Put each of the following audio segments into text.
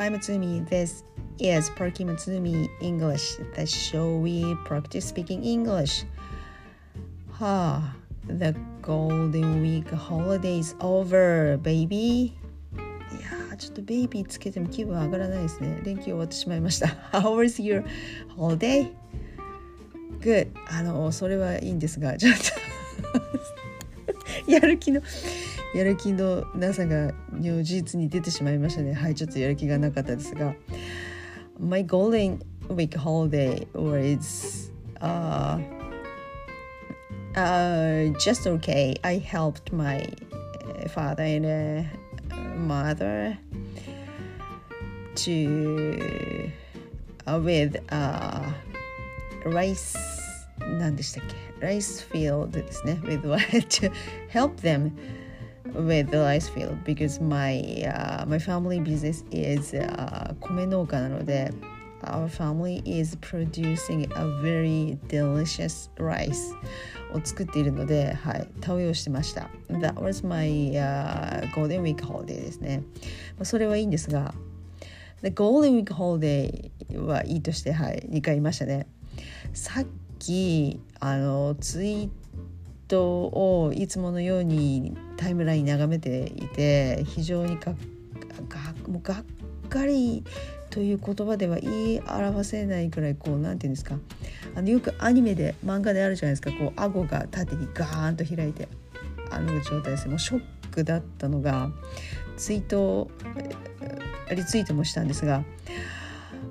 I'm Tsumi. This is Perky Matsumi English, the show we practice speaking English. はあ、The Golden Week holiday is over, baby. いやー、ちょっとベイビーつけても気分上がらないですね。連休終わってしまいました。How was your holiday? Good. あの、それはいいんですが、ちょっとやる気のやる気のなさが如実に出てしまいましたねはいちょっとやる気がなかったですが My golden week holiday was uh, uh, just okay I helped my father and mother to uh, with uh, rice 何でしたっけ rice field ですね with what to help them with the rice field because my uh, my family business is uh, 米農家なので our family is producing a very delicious rice を作っているので、はい、田植えをしてました。That was my、uh, golden week holiday ですね。まあ、それはいいんですが、The golden week holiday はいいとして、はい、2回言いましたね。さっき、あの、ツイートをいつものようにタイムライン眺めていて非常にががもうがっかりという言葉では言い表せないくらいこうなんていうんですか。あのよくアニメで漫画であるじゃないですか。こう顎が縦にガーンと開いてあの状態ですもうショックだったのがツイートリツイートもしたんですが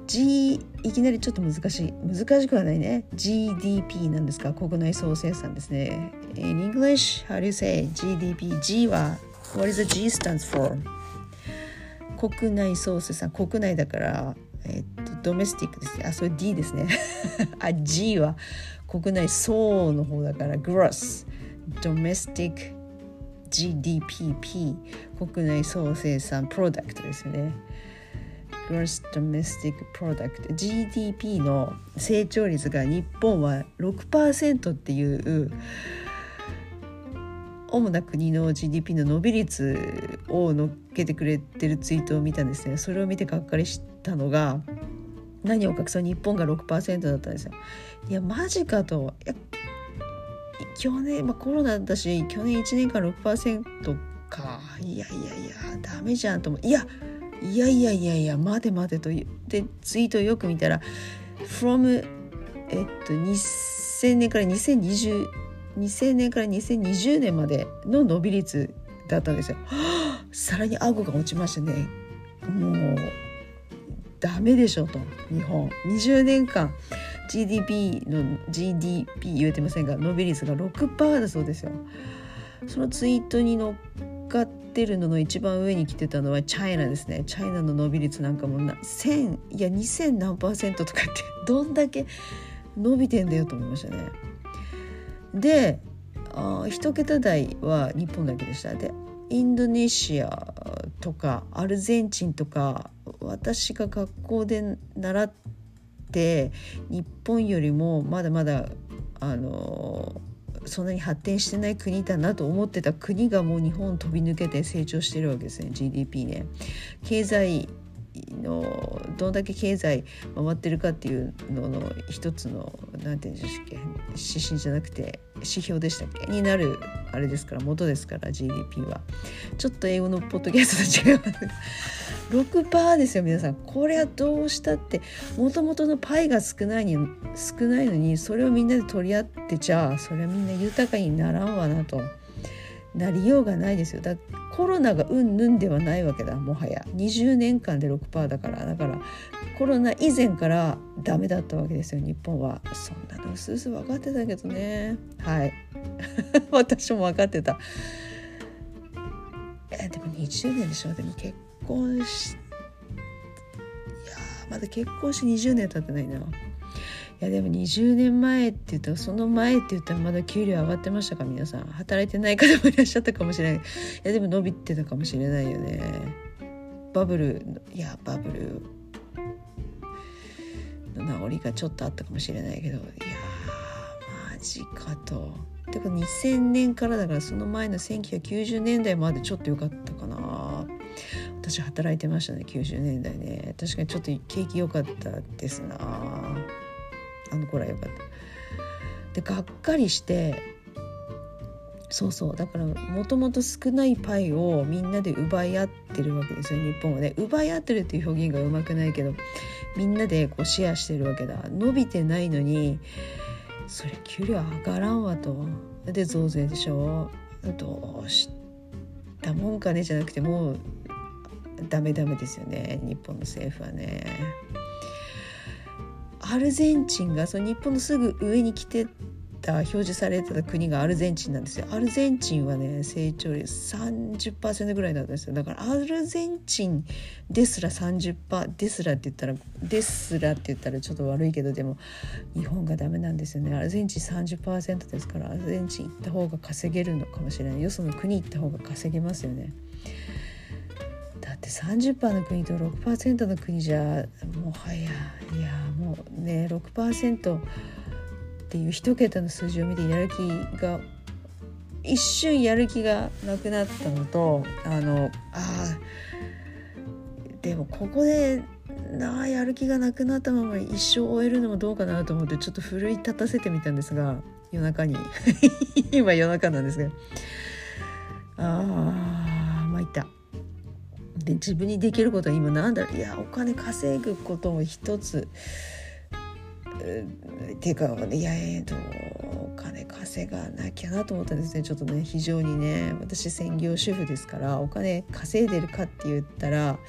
G いきなりちょっと難しい。難しくはないね。GDP なんですか国内総生産ですね。In English how do you say GDP G は What is the G stands for 国内総生産国内だからえっとドメスティックですねあそれ D ですねあ G は国内総の方だから Gross Domestic GDPP 国内総生産プロダクトですね Gross Domestic Product GDP の成長率が日本は6%っていう主な国の GDP の伸び率を乗っけてくれてるツイートを見たんですね。それを見てがっかりしたのが何を隠そう日本が6%だったんですよ。いやマジかと。去年、まあ、コロナだし去年1年間6%か。いやいやいやダメじゃんと思う。いやいやいやいやいや待て待てとでツイートをよく見たら from えっと2000年から2020 2000年から2020年までの伸び率だったんですよ。さらに顎が落ちましたね。もうダメでしょと日本20年間 GDP の GDP 言えてませんが伸び率が6%だそうですよ。そのツイートに乗っかってるのの一番上に来てたのはチャイナですねチャイナの伸び率なんかもな1000いや2000何パーセントとかってどんだけ伸びてんだよと思いましたねであ1桁台は日本だけでしたでインドネシアとかアルゼンチンとか私が学校で習って日本よりもまだまだあのそんなに発展してない国だなと思ってた国がもう日本飛び抜けて成長してるわけですね GDP ね。経済のどんだけ経済回ってるかっていうのの一つの何て言うんでしたっけ指針じゃなくて指標でしたっけ？になるあれですから元ですから GDP は。ちょっと英語のポッドキャストと違います6%ですよ皆さん。これはどうしたってもともとのパイが少ないに少ないのにそれをみんなで取り合ってちゃあそれはみんな豊かにならんわなと。なりようがないですよ。だコロナがうんぬんではないわけだもはや。20年間で6%だから。だからコロナ以前からダメだったわけですよ日本は。そんなのうすうす分かってたけどね。はい。私も分かってた。えでも20年でしょ。でも結婚しいやまだ結婚して20年経ってないな。いやでも20年前って言ったらその前って言ったらまだ給料上がってましたか皆さん。働いてない方もいらっしゃったかもしれない。いやでも伸びてたかもしれないよね。バブルいやバブルの名残がちょっとあったかもしれないけど。いやマジかと。てか2000年からだからその前の1990年代までちょっと良かったかな。私働いてましたね90年代ね。確かにちょっと景気良かったですな。あの頃は良かった。でがっかりしてそうそうだからもともと少ないパイをみんなで奪い合ってるわけですよ日本はね。奪い合ってるっていう表現がうまくないけどみんなでこうシェアしてるわけだ。伸びてないのにそれ給料上がらんわと。で増税でしょ。どうしたもんかねじゃなくてもうダメダメですよね日本の政府はね。アルゼンチンがその日本のすぐ上に来てた表示されてた国がアルゼンチンなんですよ。アルゼンチンはね成長率30%ぐらいだったんですよ。だからアルゼンチンですら30%ですらって言ったらですらって言ったらちょっと悪いけどでも日本がダメなんですよね。アルゼンチン30%ですからアルゼンチン行った方が稼げるのかもしれない。よその国行った方が稼げますよね。って30%の国と6%の国じゃもはやいやもうね6%っていう一桁の数字を見てやる気が一瞬やる気がなくなったのとあのあでもここでなあやる気がなくなったまま一生終えるのもどうかなと思ってちょっと奮い立たせてみたんですが夜中に。今夜中なんですが。ああ参った。で自分にできることは今なんだろう。いやお金稼ぐことも一つ。っていうかいやえとお金稼がなきゃなと思ったんですね。ちょっとね非常にね私専業主婦ですからお金稼いでるかって言ったら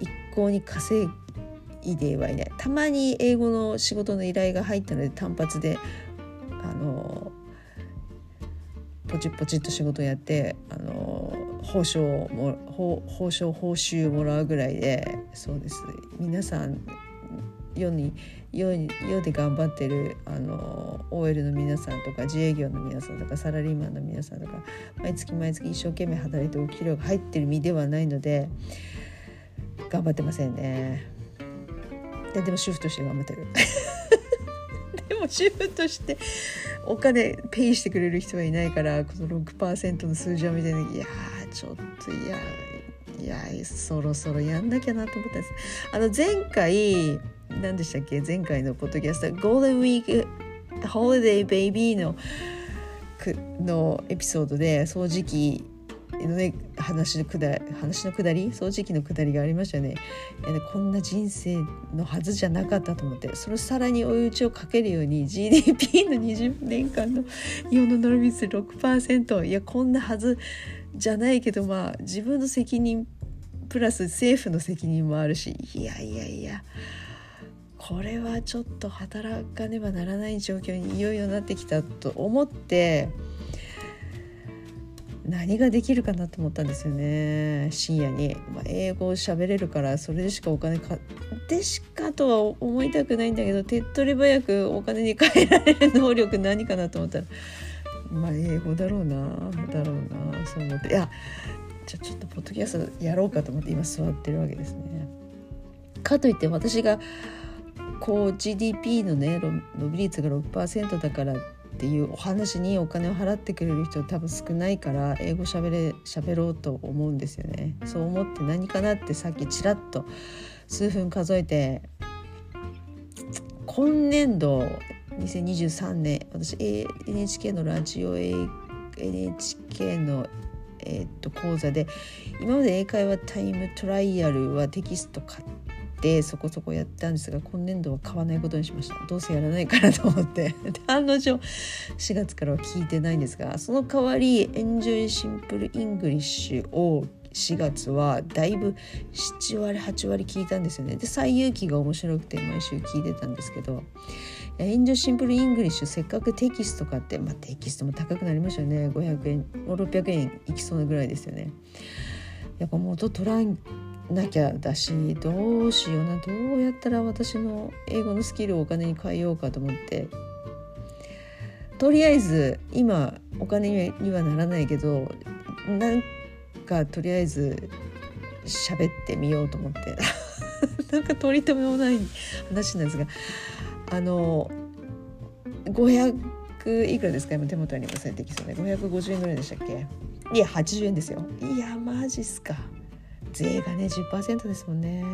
一向に稼いではいない。たまに英語の仕事の依頼が入ったので単発であのポチポチッと仕事やってあの報酬も報酬報酬もらうぐらいでそうです皆さん世に世に世で頑張ってるあの OL の皆さんとか自営業の皆さんとかサラリーマンの皆さんとか毎月毎月一生懸命働いてお給料が入ってる身ではないので頑張ってませんね。ででも主婦として頑張ってる。でも主婦としてお金ペイしてくれる人はいないからこの6%の数字を見てねいやちょっといやいやそろそろやんなきゃなと思ったんです。あの前回何でしたっけ？前回のポッドキャストゴールデンウィークホリデーベイビーののエピソードで掃除機ね話のくだ話のくだり掃除機のくだりがありましたよね。こんな人生のはずじゃなかったと思ってそのさらに追い打ちをかけるように GDP の20年間の日本の伸び率6%いやこんなはずじゃないけどまあ自分の責任プラス政府の責任もあるしいやいやいやこれはちょっと働かねばならない状況にいよいよなってきたと思って何ができるかなと思ったんですよね。深夜に、まあ、英語を喋れるからそれでしかお金かでしかとは思いたくないんだけど手っ取り早くお金に換えられる能力何かなと思ったらまあ英語だろうなだろうなそう思って。いやじゃあちょっとポッドキャストやろうかと思って今座ってるわけですね。かといって私がこう GDP のね伸び率が6%だからっていうお話にお金を払ってくれる人多分少ないから英語しゃべれ喋ろうと思うんですよね。そう思って何かなってさっきちらっと数分数えて今年度2023年私 NHK のラジオ NHK のえー、っと講座で今まで英会話タイムトライアルはテキスト買ってそこそこやったんですが今年度は買わないことにしました。どうせやらないからと思って。で案の定4月からは聞いてないんですがその代わり「エンジョイシンプルイングリッシュ」を4月はだいぶ7割8割聞いたんですよね。で西遊記が面白くて毎週聞いてたんですけどエンジョイシンプルイングリッシュせっかくテキスト買って、まあ、テキストも高くなりましたよね。500円600円いきそうなぐらいですよね。やっぱ元取らなきゃだしどうしようなどうやったら私の英語のスキルをお金に変えようかと思って。とりあえず今お金にはならないけどなんかとりあえず喋ってみようと思って。なんか取り留めもない話なんですがあの500いくらですか？今手元にもされてきそうね550円ぐらいでしたっけ？いや80円ですよ。いやマジっすか。税がね10%ですもんね。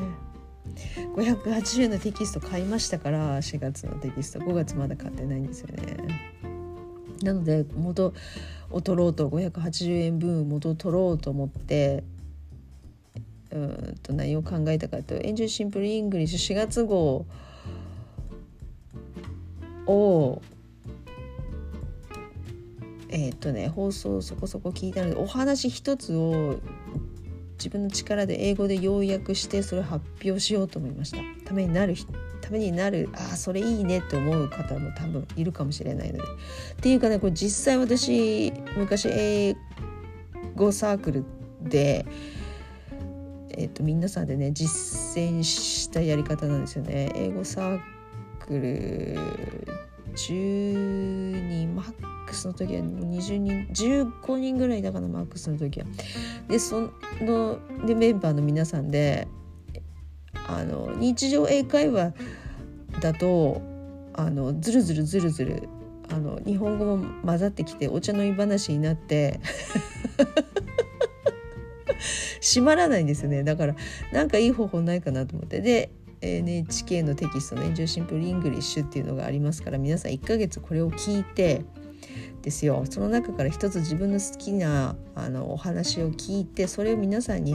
580円のテキスト買いましたから4月のテキスト。5月まだ買ってないんですよね。なので元を取ろうと580円分元を取ろうと思ってうんと何を考えたかというと「エンジョイシンプルイングリッシュ」4月号をえっ、とね放送そこそこ聞いたのでお話一つを自分の力で英語で要約してそれを発表しようと思いましたためになるためになるああそれいいねって思う方も多分いるかもしれないのでっていうかねこれ実際私昔英語サークルでえっと、皆さんでね実践したやり方なんですよね。英語サークル10人マックスの時は20人15人ぐらいだからマックスの時は。でそのでメンバーの皆さんであの日常英会話だとあのずるずるずるずるあの日本語も混ざってきてお茶飲み話になって 締まらないんですよねだからなんかいい方法ないかなと思ってで NHK のテキストの「エンジョイシンプルイングリッシュ」っていうのがありますから皆さん1ヶ月これを聞いてですよその中から一つ自分の好きなあのお話を聞いてそれを皆さんに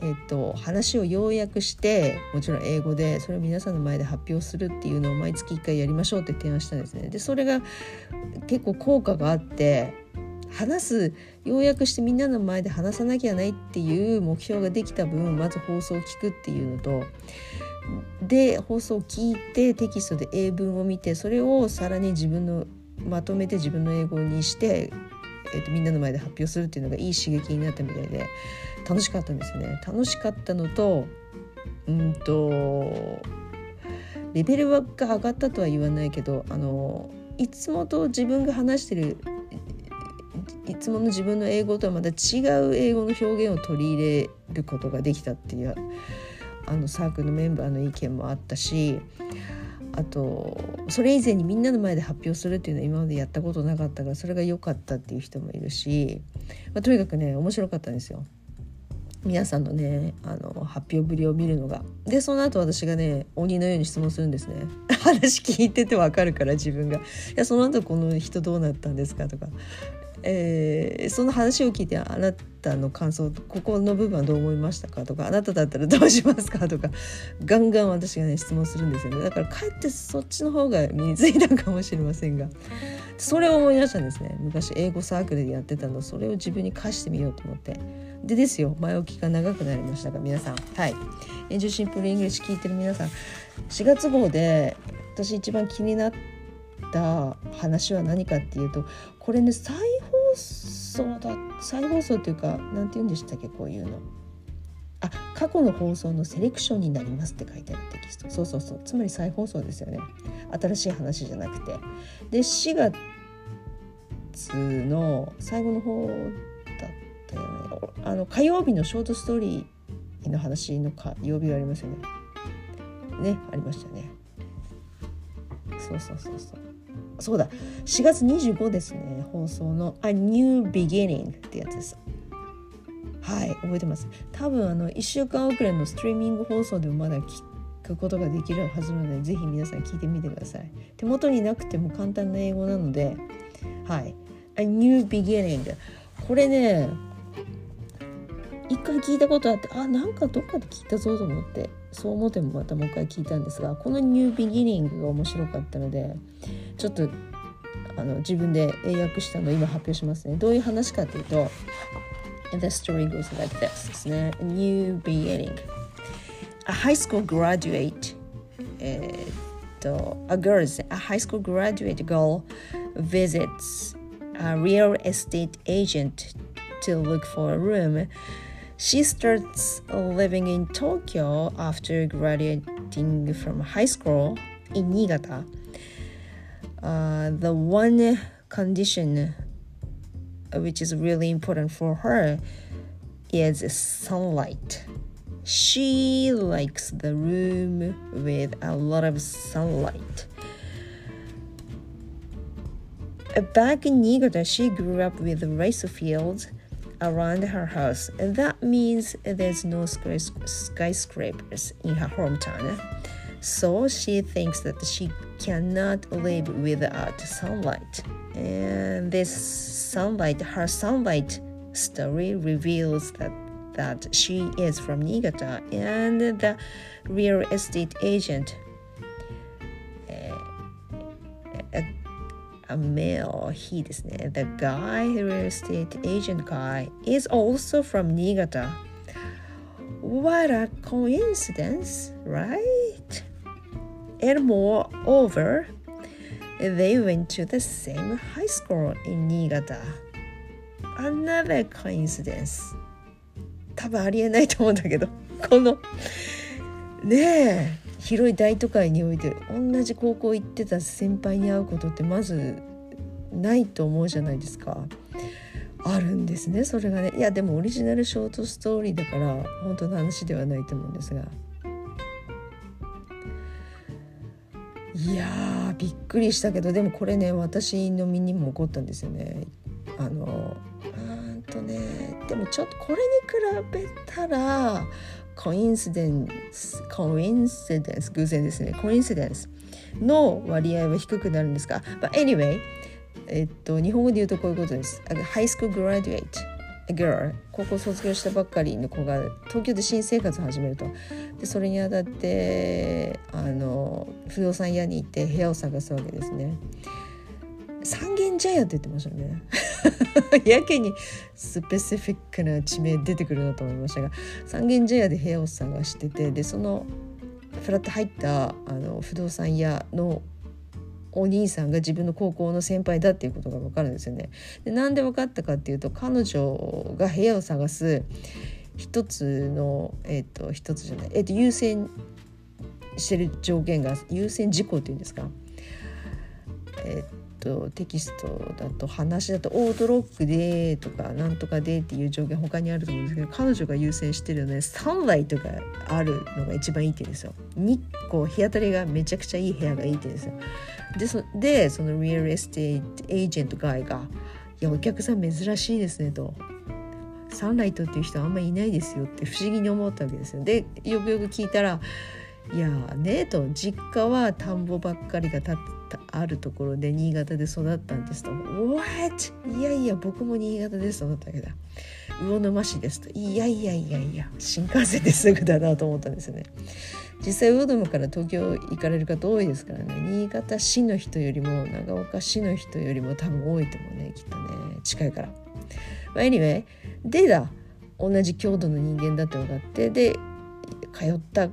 えっと、話を要約してもちろん英語でそれを皆さんの前で発表するっていうのを毎月1回やりましょうって提案したんですね。でそれが結構効果があって話す要約してみんなの前で話さなきゃないっていう目標ができた分まず放送を聞くっていうのとで放送を聞いてテキストで英文を見てそれをさらに自分のまとめて自分の英語にして、えーと、みんなの前で発表するっていうのがいい刺激になったみたいで楽しかったんですよね。楽しかったのとうんとレベルが上がったとは言わないけどあのいつもと自分が話してるいつもの自分の英語とはまた違う英語の表現を取り入れることができたっていうあのサークルのメンバーの意見もあったしあとそれ以前にみんなの前で発表するっていうのは今までやったことなかったからそれが良かったっていう人もいるし、まあ、とにかくね面白かったんですよ。皆さんのねあの発表ぶりを見るのがでその後私がね鬼のように質問するんですね 話聞いててわかるから自分が「いやその後この人どうなったんですか?」とかえー、その話を聞いてあなたの感想ここの部分はどう思いましたかとかあなただったらどうしますかとか ガンガン私がね質問するんですよね。だからかえってそっちの方が身についたかもしれませんが。それを思い出したんですね。昔英語サークルでやってたのそれを自分に課してみようと思って。でですよ。前置きが長くなりましたが皆さん。はい「エンジョイシンプルイングリッシュ」聞いてる皆さん。4月号で私一番気になった話は何かっていうとこれね再放送だ再放送っていうか何て言うんでしたっけこういうの。あ過去の放送のセレクションになりますって書いてあるテキスト。そうそうそう。つまり再放送ですよね。新しい話じゃなくて。で4月の最後の方だったよね。あの火曜日のショートストーリーの話の火曜日がありますよね。ねありましたね。そうそうそうそう。そうだ。4月25ですね。放送の「A New Beginning」ってやつです。はい覚えてます。多分あの1週間遅れのストリーミング放送でもまだ聞くことができるはずなのでぜひ皆さん聞いてみてください。手元になくても簡単な英語なのではい「A New Beginning」これね一回聞いたことあってあなんかどっかで聞いたぞと思って。そう思ってもまたもう一回聞いたんですがこの「ニュービギニング」が面白かったのでちょっとあの自分で英訳したのを今発表しますねどういう話かというと「The story goes like this」ですね「New beginning」A high school graduate えー、っと A girl a high school graduate girl visits a real estate agent to look for a room She starts living in Tokyo after graduating from high school in Niigata. Uh, the one condition which is really important for her is sunlight. She likes the room with a lot of sunlight. Back in Niigata, she grew up with rice fields around her house. And that means there's no skyscrapers in her hometown. So she thinks that she cannot live without sunlight. And this sunlight, her sunlight story reveals that that she is from Niigata and the real estate agent a male he ですね the guy real estate agent guy is also from Niigata what a coincidence right and moreover they went to the same high school in Niigata another coincidence 多分ありえないと思うんだけどこのねえ 広い大都会において同じ高校行ってた先輩に会うことってまずないと思うじゃないですか。あるんですねそれがね。いやでもオリジナルショートストーリーだから本当の話ではないと思うんですが。いやびっくりしたけどでもこれね私の身にも起こったんですよね。あのうんとねでもちょっとこれに比べたらコインシデンスコインシデンス偶然ですね。コインシデンスの割合は低くなるんですが But anyway えっと日本語で言うとこういうことです。ハイスクールグラデュエイト girl 高校卒業したばっかりの子が東京で新生活を始めると。でそれにあたってあの不動産屋に行って部屋を探すわけですね。三軒茶屋って言ってましたね やけにスペシフィックな地名出てくるなと思いましたが三軒茶屋で部屋を探しててでそのフラット入ったあの不動産屋のお兄さんが自分の高校の先輩だっていうことが分かるんですよね。でなんで分かったかっていうと彼女が部屋を探す一つのえっ、ー、と一つじゃないえっ、ー、と優先してる条件が優先事項っていうんですか。え、ー、とテキストだと話だとオートロックでとかなんとかでっていう条件他にあると思うんですけど彼女が優先してるのはサンライトがあるのが一番いいって言うんですよ日光日当たりがめちゃくちゃいい部屋がいいって言うんですよでそでそのリアルエステートエージェントガイが「いやお客さん珍しいですね」と。サンライトっていう人あんまりいないですよって不思議に思ったわけですよ。でよくよく聞いたら「いやね」と「実家は田んぼばっかりが建ってあるところで新潟で育ったんですと「What? いやいや僕も新潟です」と思ったわけだ。魚沼市ですと「いやいやいやいや新幹線ですぐだな」と思ったんですよね。実際魚沼から東京行かれる方多いですからね。新潟市の人よりも長岡市の人よりも多分多いと思うねきっとね。近いから。まあ、anyway でだ同じ郷土の人間だって分かってで通った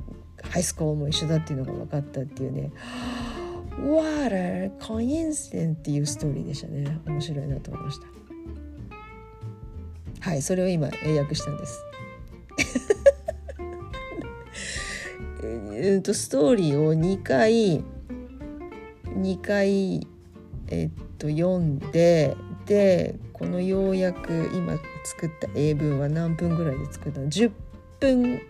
ハイスコールも一緒だっていうのが分かったっていうね。What a coincidence っていうストーリーでしたね。面白いなと思いました。はいそれを今英訳したんです。えっとストーリーを2回2回えっと読んででこのようやく今作った英文は何分ぐらいで作ったの？10分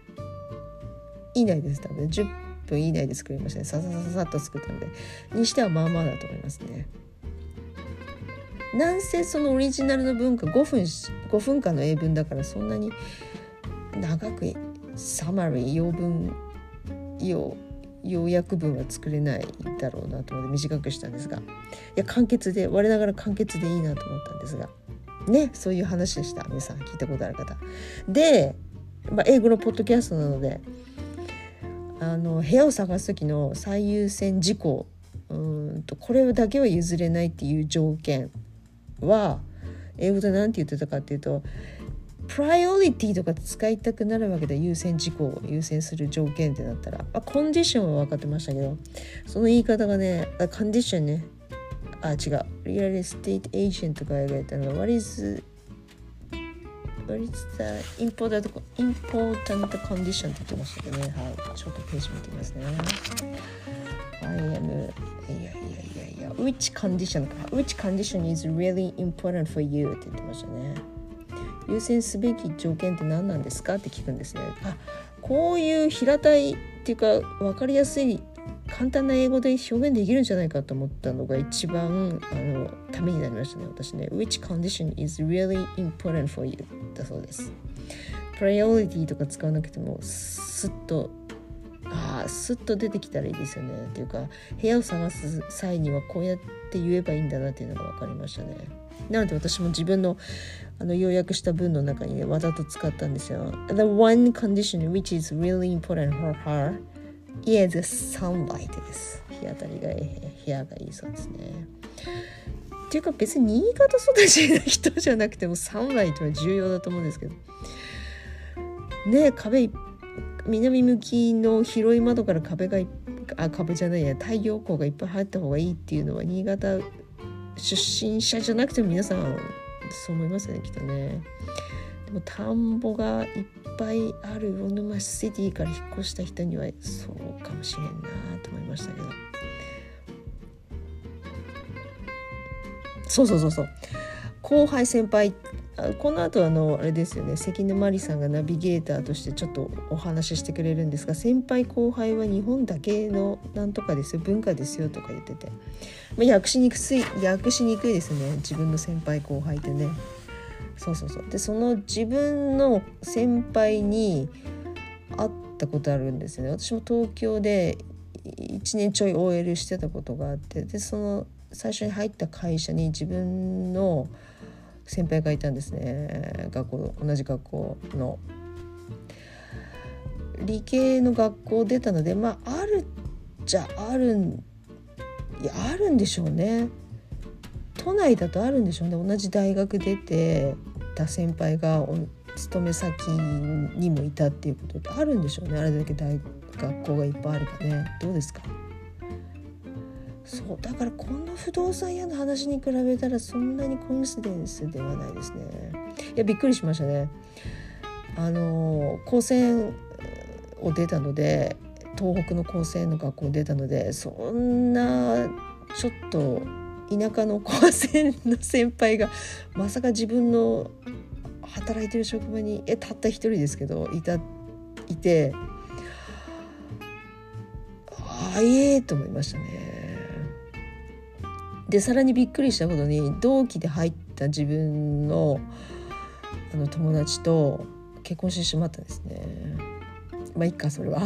以内です多分。10分以内で作りましたねささささっと作ったのでにしてはまあまあだと思いますね。なんせそのオリジナルの文化5分5分間の英文だからそんなに長くサマリー要文要要約文は作れないだろうなと思って短くしたんですがいや簡潔で我ながら簡潔でいいなと思ったんですがねそういう話でした皆さん聞いたことある方。で、まあ、英語のポッドキャストなのであの部屋を探す時の最優先事項うんとこれだけは譲れないっていう条件は英語で何て言ってたかっていうとプライオリティとか使いたくなるわけで優先事項を優先する条件ってなったらあコンディションは分かってましたけどその言い方がねあコンディションね。あ違う。リアルエステートエージェントが描いたのが What is 乗りつインポーターとかインポータントコンディションってましたけどね。はい。ショートページ見てみますね。Im いやいやいやいやいや which condition か。which condition is really important for you って言ってましたね。優先すべき条件って何なんですか？って聞くんですね。あこういう平たいっていうか分かりやすい簡単な英語で表現できるんじゃないかと思ったのが一番あのためになりましたね私ね。Which condition is really important for you? だそうです。プライオリティとか使わなくてもスッとああスッと出てきたらいいですよね。っていうか部屋を探す際にはこうやって言えばいいんだなっていうのが分かりましたね。なので私も自分のあの要約した文の中にねわざと使ったんですよ。The one condition which is really important for her is sunlight です。日当たりがいい部屋がいいそうですね。っていうか別に新潟育ちの人じゃなくてもサンライトは重要だと思うんですけど。ね壁南向きの広い窓から壁があ壁じゃないや太陽光がいっぱい入った方がいいっていうのは新潟出身者じゃなくても皆さんそう思いますねきっとね。でも田んぼがいっぱいある魚沼シティから引っ越した人にはそうかもしれんなと思いましたけど。そうそうそうそう。後輩先輩この後あのあれですよね。関根麻里さんがナビゲーターとしてちょっとお話ししてくれるんですが先輩後輩は日本だけのなんとかですよ文化ですよとか言ってて、まあ、訳しにくい訳しにくいですね。自分の先輩後輩ってね。そうそうそう。でその自分の先輩に会ったことあるんですよね。私も東京で1年ちょい OL してたことがあってでその最初に入った会社に自分の先輩がいたんですね。学校同じ学校の。理系の学校出たのでまああるじゃあるんいやあるんでしょうね。都内だとあるんでしょうね。同じ大学出てた先輩が勤め先にもいたっていうことってあるんでしょうね。あれだけ大学校がいっぱいあるかね。どうですか？そうだからこの不動産屋の話に比べたらそんなにコインシデンスではないですね。いやびっくりしましたね。あの高専を出たので東北の高専の学校を出たのでそんなちょっと田舎の高専の先輩がまさか自分の働いてる職場にえたった一人ですけどいたいてあええー、と思いましたね。でさらにびっくりしたことに同期で入った自分のあの友達と結婚してしまったんですね。まあいっかそれは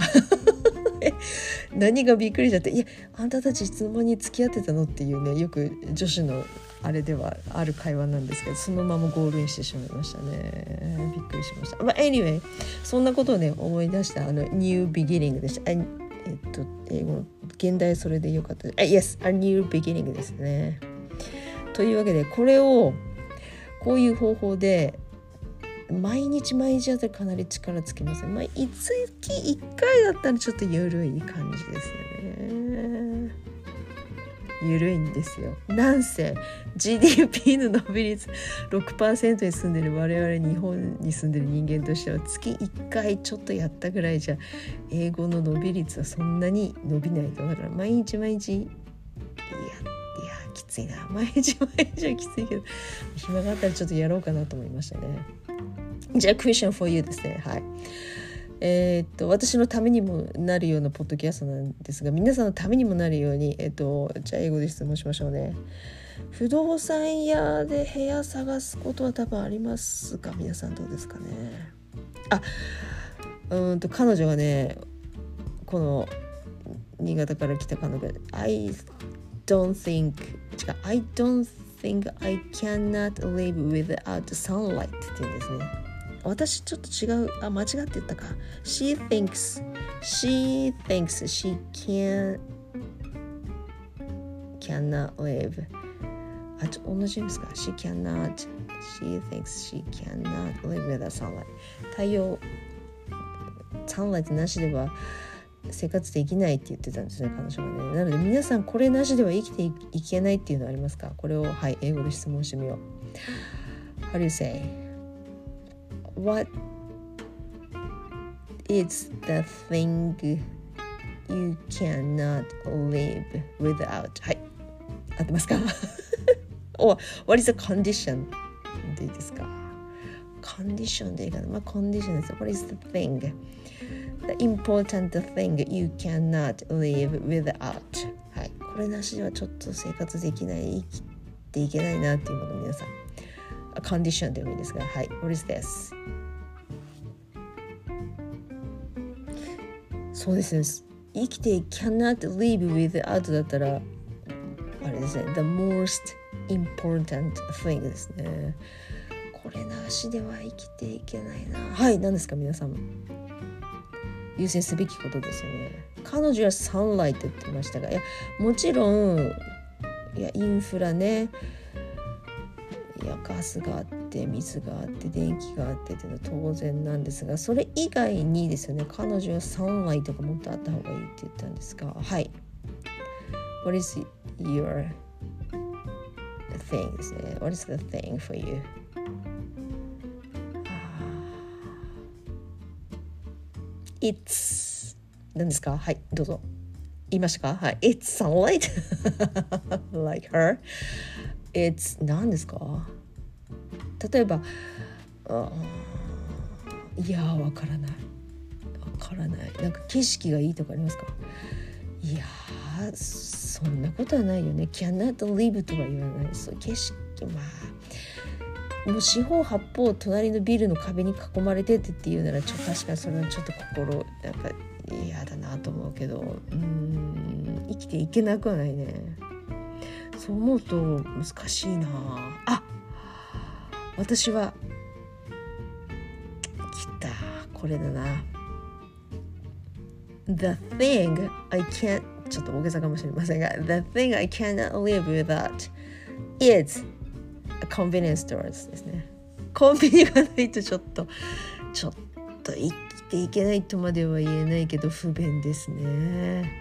何がびっくりしちゃって「いやあんたたちいつの間に付き合ってたの?」っていうねよく女子のあれではある会話なんですけどそのままゴールインしてしまいましたね。びっくりしました。まあ anyway そんなことをね思い出したあのニュービギニングでしたえっと英語現代それでよかった。あ Yes a new beginning ですね。というわけでこれをこういう方法で毎日毎日やったらかなり力つきますね。まあ、月1回だったらちょっと緩い感じですよね。緩いんですよ。なんせ GDP の伸び率6%に住んでる我々日本に住んでる人間としては月1回ちょっとやったぐらいじゃ英語の伸び率はそんなに伸びないとだから毎日毎日いやいやきついな毎日毎日はきついけど暇があったらちょっとやろうかなと思いましたね。じゃあクエスチョン for you ですね。はい。えー、っと私のためにもなるようなポッドキャストなんですが皆さんのためにもなるようにえー、っとじゃあ英語で質問しましょうね。不動産屋で部屋探すことは多分ありますか？皆さんどうですかね？あうんと彼女がねこの新潟から来た彼女が I don't think 違う I don't think I cannot live without sunlight って言うんですね。私ちょっと違う。あ間違って言ったか。She thinks She thinks she can cannot live. あちょ同じですか？She cannot She thinks she cannot live without sunlight. 太陽サンライトなしでは生活できないって言ってたんですね彼女がね。なので皆さんこれなしでは生きていけないっていうのありますか？これをはい英語で質問してみよう。How do you say? What is the thing you cannot live without はい合ってますか or what is the condition でいいですか condition でいいかな。まあ、condition です。What is the thing? The important thing you cannot live without. はい。これなしではちょっと生活できない、生きていけないなっていうもの皆さん。Condition でもいいですが、はい。What is this? そうですね。生きて cannot live without だったら、あれですね。The most important thing ですね。これなしでは生きていけないな。はい、何ですか皆さん。優先すべきことですよね。彼女はサンライトって言いましたが、いや、もちろん、いや、インフラね、いや、ガスがあって、水があって、電気があってっていうのは当然なんですが、それ以外にですよね、彼女はサンライトがもっとあった方がいいって言ったんですが、はい。What is your thing ですね。What is the thing for you? It's 何ですか？はいどうぞ。言いましたか？はい。It's sunlight. Like her. It's 何ですか？例えばいやわからない。わからない。なんか景色がいいとかありますか？いやそんなことはないよね。Cannot live とは言わない。そう景色まあもう四方八方隣のビルの壁に囲まれててっていうならちょ確かにそれはちょっと心なんか嫌だなと思うけどうん生きていけなくはないね。そう思うと難しいな。あ。私は来た。これだな。The thing I can't ちょっと大げさかもしれませんが The thing I cannot live without is a convenience stores ですね。コンビニがないとちょっとちょっと生きていけないとまでは言えないけど不便ですね。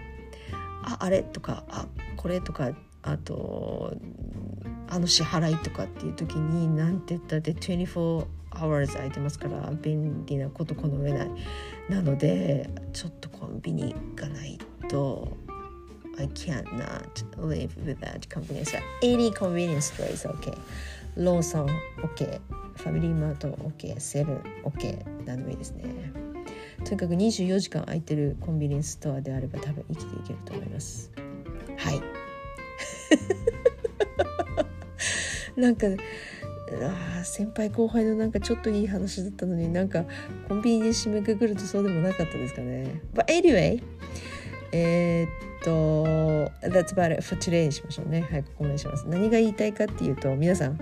ああれ？とかあこれ？とかあとあの支払いとかっていう時に何て言ったって24 hours 空いてますから便利なことこの上ない。なのでちょっとコンビニがないと I cannot live without convenience. Any convenience store is okay. ローソン OK ファミリーマート OK セブン OK 何でもいいですね。とにかく24時間空いてるコンビニエンスストアであれば多分生きていけると思います。はい。なんかあ先輩後輩のなんかちょっといい話だったのになんかコンビニで締めくくるとそうでもなかったですかね。But anyway えー、っと That's about it for today にしましょうね。はいここまでします。何が言いたいかっていうと皆さん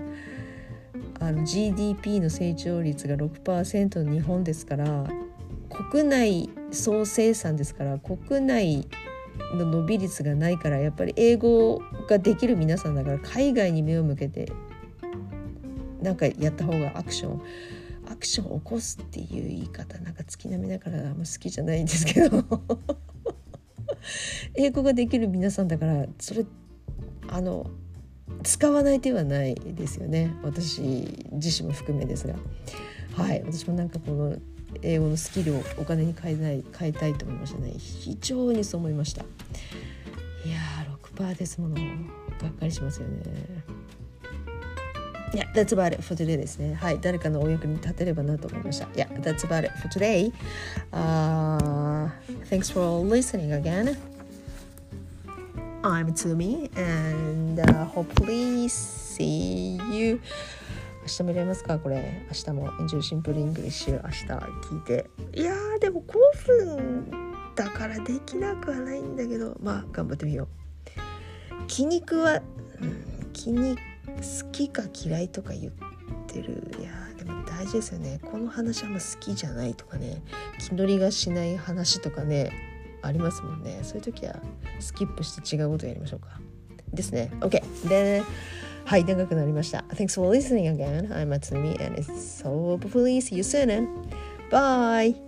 あの GDP の成長率が6%の日本ですから国内総生産ですから国内の伸び率がないからやっぱり英語ができる皆さんだから海外に目を向けてなんかやった方がアクションアクションを起こすっていう言い方なんか月並みだからあんま好きじゃないんですけど。英語ができる皆さんだからそれあの使わない手はないですよね。私自身も含めですが。はい。私もなんかこの英語のスキルをお金に変えない変えたいと思いましたね非常にそう思いましたいやー6%ですものがっかりしますよねいや、yeah, that's about it for today ですね。はい、誰かのお役に立てればなと思いました。いや、that's about it for today.、Uh, thanks for listening again. I'm Tumi and、uh, hopefully see you 明日見れますかこれ明日もエンジョイシンプルイングリッシュ。明日聞いていやーでも興奮だからできなくはないんだけどまあ頑張ってみよう筋肉は、うん、筋肉好きか嫌いとか言ってるいやでも大事ですよねこの話あんま好きじゃないとかね気乗りがしない話とかねありますもんねそういう時はスキップして違うことやりましょうかですね OK ではい、長くなりました。Thanks for listening again. I'm Atsumi and it's so hopefully see you soon. Bye!